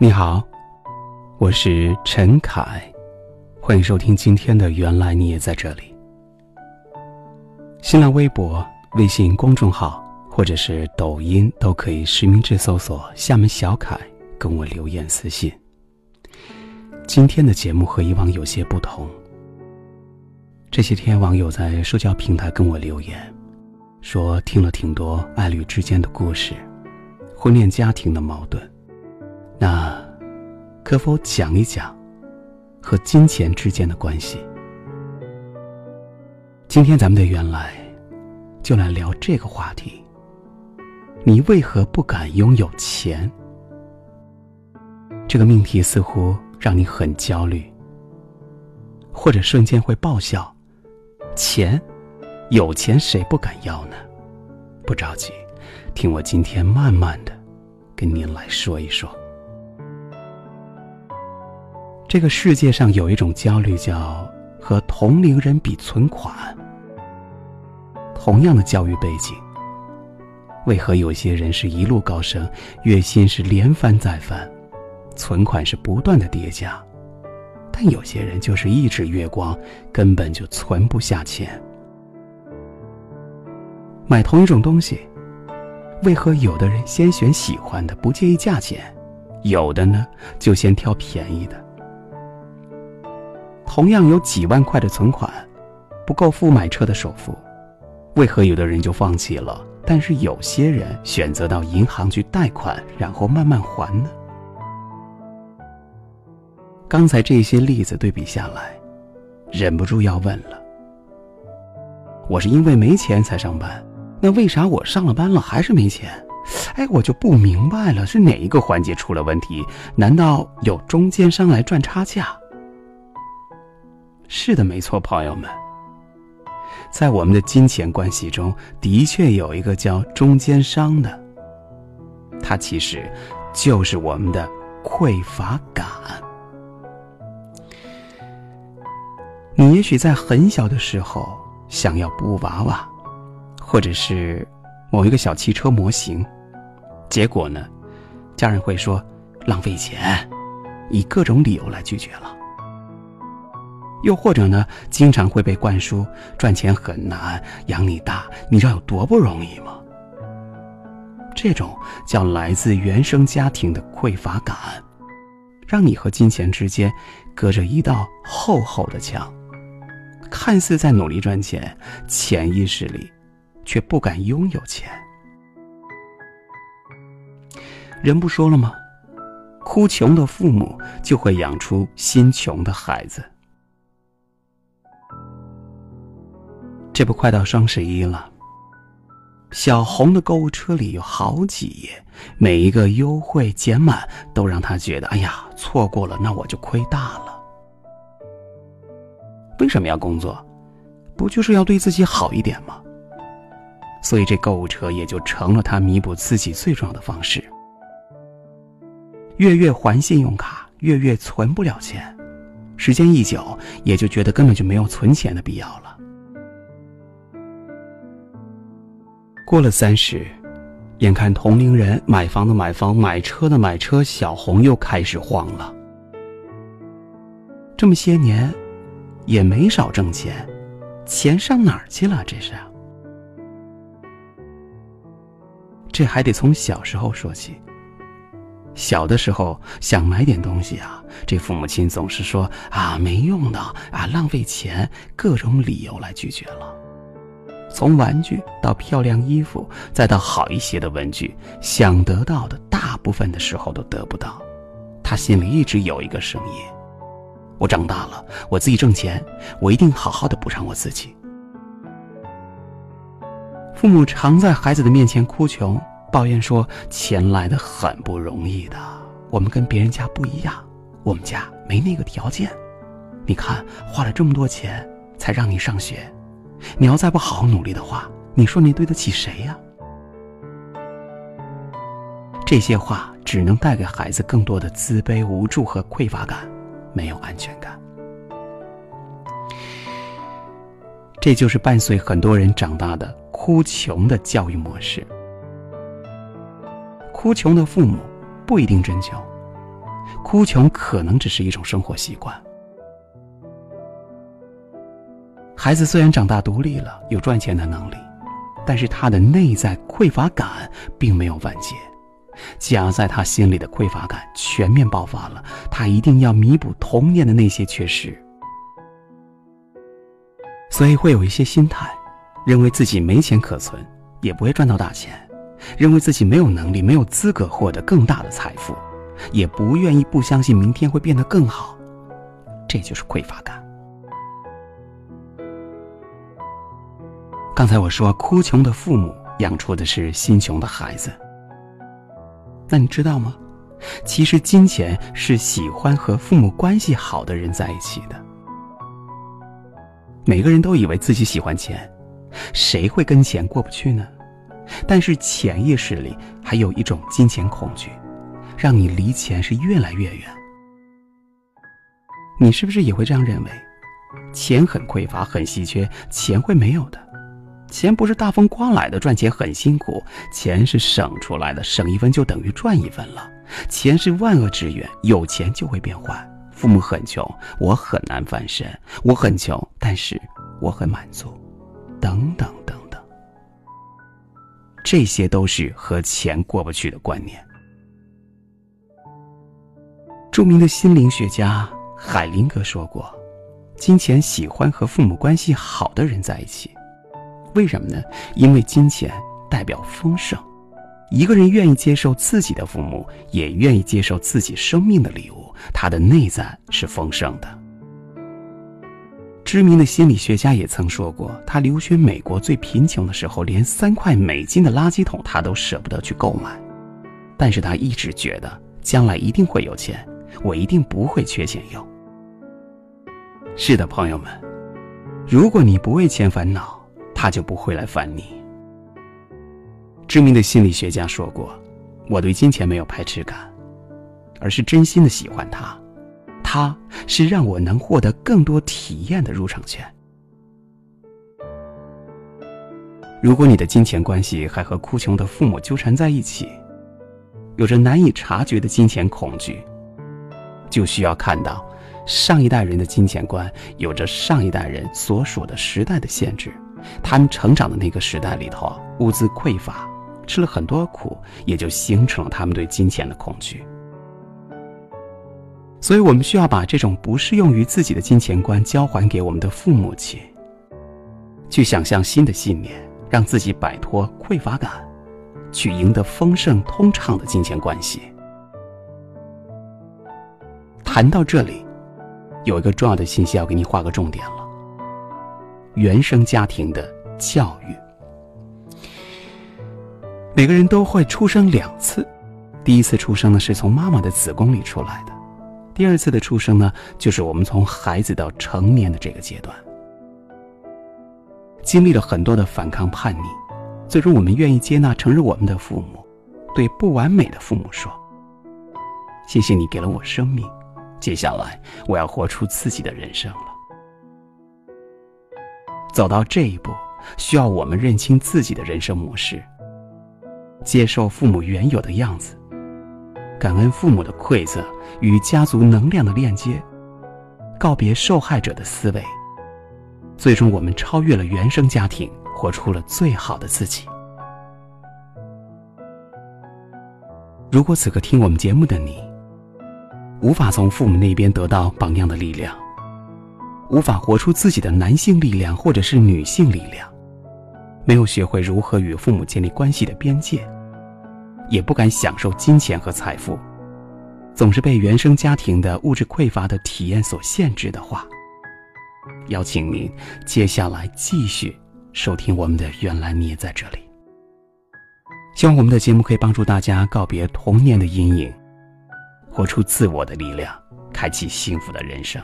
你好，我是陈凯，欢迎收听今天的《原来你也在这里》。新浪微博、微信公众号或者是抖音都可以实名制搜索“厦门小凯”，跟我留言私信。今天的节目和以往有些不同。这些天，网友在社交平台跟我留言，说听了挺多爱侣之间的故事，婚恋家庭的矛盾。那，可否讲一讲和金钱之间的关系？今天咱们的原来就来聊这个话题。你为何不敢拥有钱？这个命题似乎让你很焦虑，或者瞬间会爆笑。钱，有钱谁不敢要呢？不着急，听我今天慢慢的跟您来说一说。这个世界上有一种焦虑，叫和同龄人比存款。同样的教育背景，为何有些人是一路高升，月薪是连翻再翻，存款是不断的叠加，但有些人就是一直月光，根本就存不下钱。买同一种东西，为何有的人先选喜欢的，不介意价钱，有的呢就先挑便宜的？同样有几万块的存款，不够付买车的首付，为何有的人就放弃了？但是有些人选择到银行去贷款，然后慢慢还呢？刚才这些例子对比下来，忍不住要问了：我是因为没钱才上班，那为啥我上了班了还是没钱？哎，我就不明白了，是哪一个环节出了问题？难道有中间商来赚差价？是的，没错，朋友们，在我们的金钱关系中，的确有一个叫中间商的，它其实就是我们的匮乏感。你也许在很小的时候想要布娃娃，或者是某一个小汽车模型，结果呢，家人会说浪费钱，以各种理由来拒绝了。又或者呢，经常会被灌输赚钱很难，养你大，你知道有多不容易吗？这种叫来自原生家庭的匮乏感，让你和金钱之间隔着一道厚厚的墙，看似在努力赚钱，潜意识里却不敢拥有钱。人不说了吗？哭穷的父母就会养出心穷的孩子。这不快到双十一了，小红的购物车里有好几页，每一个优惠减满都让她觉得，哎呀，错过了那我就亏大了。为什么要工作？不就是要对自己好一点吗？所以这购物车也就成了他弥补自己最重要的方式。月月还信用卡，月月存不了钱，时间一久，也就觉得根本就没有存钱的必要了。过了三十，眼看同龄人买房的买房，买车的买车，小红又开始慌了。这么些年，也没少挣钱，钱上哪儿去了？这是。这还得从小时候说起。小的时候想买点东西啊，这父母亲总是说啊没用的啊浪费钱，各种理由来拒绝了。从玩具到漂亮衣服，再到好一些的文具，想得到的大部分的时候都得不到。他心里一直有一个声音：我长大了，我自己挣钱，我一定好好的补偿我自己。父母常在孩子的面前哭穷，抱怨说钱来的很不容易的，我们跟别人家不一样，我们家没那个条件。你看，花了这么多钱才让你上学。你要再不好好努力的话，你说你对得起谁呀？这些话只能带给孩子更多的自卑、无助和匮乏感，没有安全感。这就是伴随很多人长大的哭穷的教育模式。哭穷的父母不一定真穷，哭穷可能只是一种生活习惯。孩子虽然长大独立了，有赚钱的能力，但是他的内在匮乏感并没有完结，夹在他心里的匮乏感全面爆发了，他一定要弥补童年的那些缺失，所以会有一些心态，认为自己没钱可存，也不会赚到大钱，认为自己没有能力、没有资格获得更大的财富，也不愿意、不相信明天会变得更好，这就是匮乏感。刚才我说，哭穷的父母养出的是心穷的孩子。那你知道吗？其实金钱是喜欢和父母关系好的人在一起的。每个人都以为自己喜欢钱，谁会跟钱过不去呢？但是潜意识里还有一种金钱恐惧，让你离钱是越来越远。你是不是也会这样认为？钱很匮乏，很稀缺，钱会没有的。钱不是大风刮来的，赚钱很辛苦。钱是省出来的，省一分就等于赚一分了。钱是万恶之源，有钱就会变坏。父母很穷，我很难翻身。我很穷，但是我很满足。等等等等，这些都是和钱过不去的观念。著名的心灵学家海灵格说过：“金钱喜欢和父母关系好的人在一起。”为什么呢？因为金钱代表丰盛，一个人愿意接受自己的父母，也愿意接受自己生命的礼物，他的内在是丰盛的。知名的心理学家也曾说过，他留学美国最贫穷的时候，连三块美金的垃圾桶他都舍不得去购买，但是他一直觉得将来一定会有钱，我一定不会缺钱用。是的，朋友们，如果你不为钱烦恼。他就不会来烦你。知名的心理学家说过：“我对金钱没有排斥感，而是真心的喜欢它。它是让我能获得更多体验的入场券。”如果你的金钱关系还和哭穷的父母纠缠在一起，有着难以察觉的金钱恐惧，就需要看到上一代人的金钱观有着上一代人所属的时代的限制。他们成长的那个时代里头，物资匮乏，吃了很多苦，也就形成了他们对金钱的恐惧。所以，我们需要把这种不适用于自己的金钱观交还给我们的父母亲，去想象新的信念，让自己摆脱匮乏感，去赢得丰盛通畅的金钱关系。谈到这里，有一个重要的信息要给你画个重点了。原生家庭的教育，每个人都会出生两次。第一次出生呢，是从妈妈的子宫里出来的；第二次的出生呢，就是我们从孩子到成年的这个阶段。经历了很多的反抗叛逆，最终我们愿意接纳、承认我们的父母，对不完美的父母说：“谢谢你给了我生命，接下来我要活出自己的人生。”走到这一步，需要我们认清自己的人生模式，接受父母原有的样子，感恩父母的馈赠与家族能量的链接，告别受害者的思维，最终我们超越了原生家庭，活出了最好的自己。如果此刻听我们节目的你，无法从父母那边得到榜样的力量。无法活出自己的男性力量，或者是女性力量，没有学会如何与父母建立关系的边界，也不敢享受金钱和财富，总是被原生家庭的物质匮乏的体验所限制的话，邀请您接下来继续收听我们的《原来你也在这里》。希望我们的节目可以帮助大家告别童年的阴影，活出自我的力量，开启幸福的人生。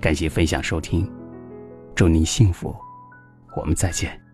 感谢分享收听，祝您幸福，我们再见。